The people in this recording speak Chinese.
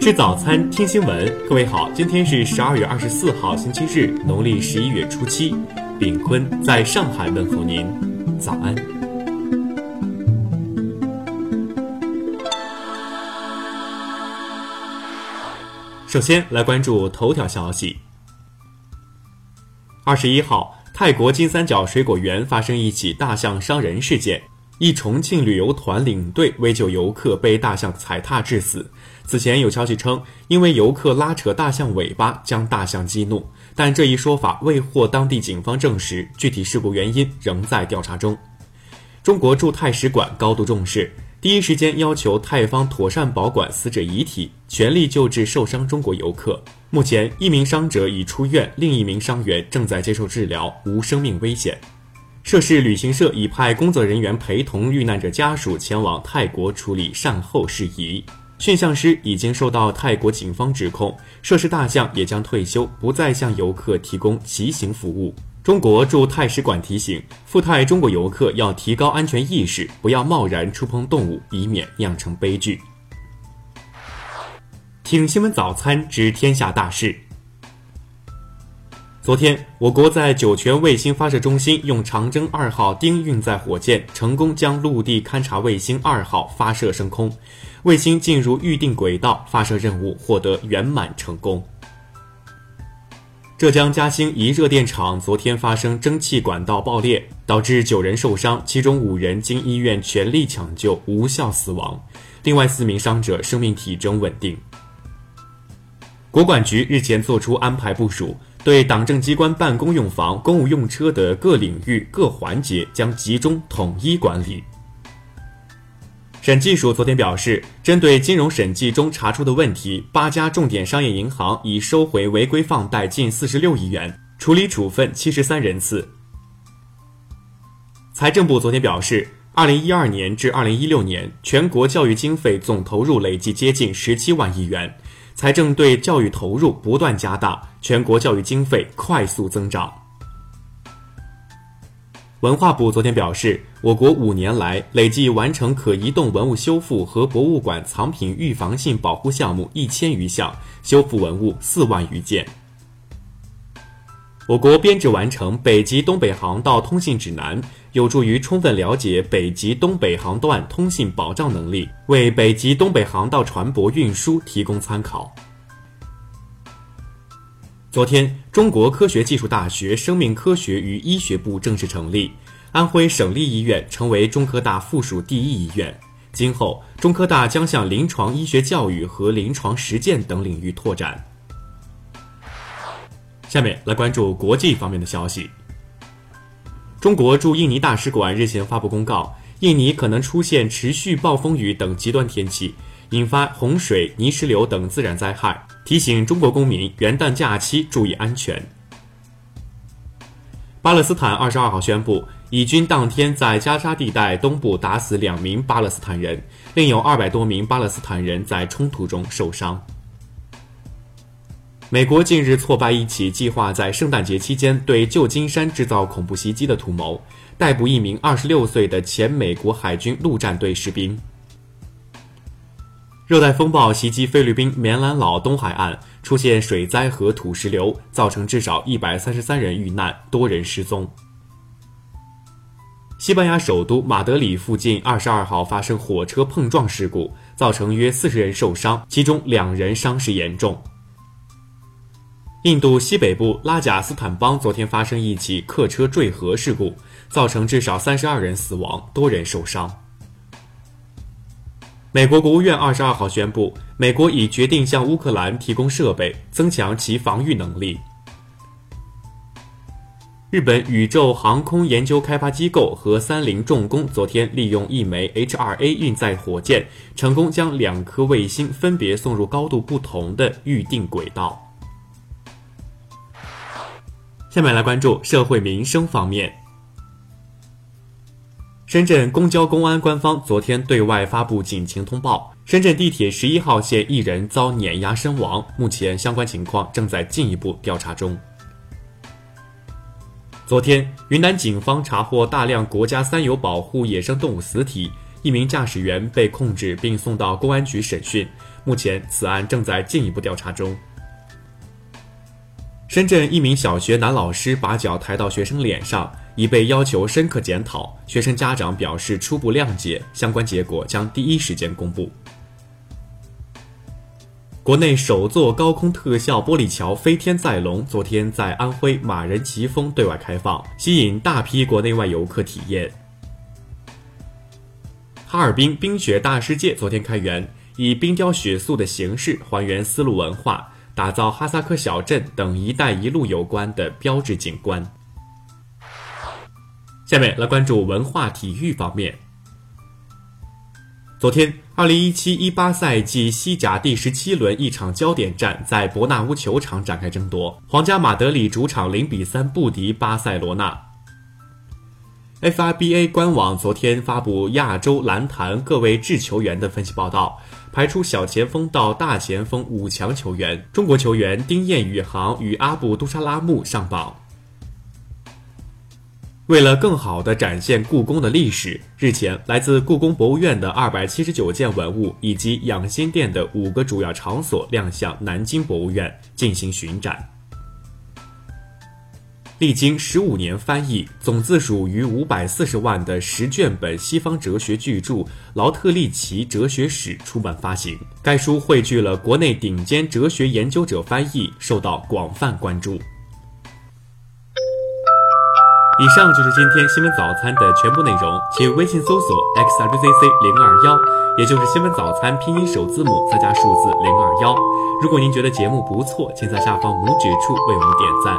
吃早餐，听新闻。各位好，今天是十二月二十四号，星期日，农历十一月初七。炳坤在上海问候您，早安。首先来关注头条消息。二十一号，泰国金三角水果园发生一起大象伤人事件。一重庆旅游团领队为救游客被大象踩踏致死。此前有消息称，因为游客拉扯大象尾巴将大象激怒，但这一说法未获当地警方证实，具体事故原因仍在调查中。中国驻泰使馆高度重视，第一时间要求泰方妥善保管死者遗体，全力救治受伤中国游客。目前，一名伤者已出院，另一名伤员正在接受治疗，无生命危险。涉事旅行社已派工作人员陪同遇难者家属前往泰国处理善后事宜。驯象师已经受到泰国警方指控，涉事大象也将退休，不再向游客提供骑行服务。中国驻泰使馆提醒赴泰中国游客要提高安全意识，不要贸然触碰动物，以免酿成悲剧。听新闻早餐知天下大事。昨天，我国在酒泉卫星发射中心用长征二号丁运载火箭成功将陆地勘察卫星二号发射升空，卫星进入预定轨道，发射任务获得圆满成功。浙江嘉兴一热电厂昨天发生蒸汽管道爆裂，导致九人受伤，其中五人经医院全力抢救无效死亡，另外四名伤者生命体征稳定。国管局日前作出安排部署。对党政机关办公用房、公务用车的各领域各环节将集中统一管理。审计署昨天表示，针对金融审计中查出的问题，八家重点商业银行已收回违规放贷近四十六亿元，处理处分七十三人次。财政部昨天表示，二零一二年至二零一六年，全国教育经费总投入累计接近十七万亿元。财政对教育投入不断加大，全国教育经费快速增长。文化部昨天表示，我国五年来累计完成可移动文物修复和博物馆藏品预防性保护项目一千余项，修复文物四万余件。我国编制完成北极东北航道通信指南，有助于充分了解北极东北航段通信保障能力，为北极东北航道船舶运输提供参考。昨天，中国科学技术大学生命科学与医学部正式成立，安徽省立医院成为中科大附属第一医院。今后，中科大将向临床医学教育和临床实践等领域拓展。下面来关注国际方面的消息。中国驻印尼大使馆日前发布公告，印尼可能出现持续暴风雨等极端天气，引发洪水、泥石流等自然灾害，提醒中国公民元旦假期注意安全。巴勒斯坦二十二号宣布，以军当天在加沙地带东部打死两名巴勒斯坦人，另有二百多名巴勒斯坦人在冲突中受伤。美国近日挫败一起计划在圣诞节期间对旧金山制造恐怖袭击的图谋，逮捕一名二十六岁的前美国海军陆战队士兵。热带风暴袭击菲律宾棉兰老东海岸，出现水灾和土石流，造成至少一百三十三人遇难，多人失踪。西班牙首都马德里附近二十二号发生火车碰撞事故，造成约四十人受伤，其中两人伤势严重。印度西北部拉贾斯坦邦昨天发生一起客车坠河事故，造成至少三十二人死亡，多人受伤。美国国务院二十二号宣布，美国已决定向乌克兰提供设备，增强其防御能力。日本宇宙航空研究开发机构和三菱重工昨天利用一枚 H2A 运载火箭，成功将两颗卫星分别送入高度不同的预定轨道。下面来关注社会民生方面。深圳公交公安官方昨天对外发布警情通报：深圳地铁十一号线一人遭碾压身亡，目前相关情况正在进一步调查中。昨天，云南警方查获大量国家三有保护野生动物死体，一名驾驶员被控制并送到公安局审讯，目前此案正在进一步调查中。深圳一名小学男老师把脚抬到学生脸上，已被要求深刻检讨。学生家长表示初步谅解，相关结果将第一时间公布。国内首座高空特效玻璃桥“飞天再龙”昨天在安徽马仁奇峰对外开放，吸引大批国内外游客体验。哈尔滨冰雪大世界昨天开园，以冰雕雪塑的形式还原丝路文化。打造哈萨克小镇等“一带一路”有关的标志景观。下面来关注文化体育方面。昨天二零一七一八赛季西甲第十七轮一场焦点战在伯纳乌球场展开争夺，皇家马德里主场零比三不敌巴塞罗那。FIBA 官网昨天发布亚洲篮坛各位制球员的分析报道，排出小前锋到大前锋五强球员，中国球员丁彦雨航与阿布杜沙拉木上榜。为了更好地展现故宫的历史，日前来自故宫博物院的二百七十九件文物以及养心殿的五个主要场所亮相南京博物院进行巡展。历经十五年翻译，总字数逾五百四十万的十卷本西方哲学巨著《劳特利奇哲学史》出版发行。该书汇聚了国内顶尖哲学研究者翻译，受到广泛关注。以上就是今天新闻早餐的全部内容，请微信搜索 xwzc 零二幺，也就是新闻早餐拼音首字母再加数字零二幺。如果您觉得节目不错，请在下方拇指处为我们点赞。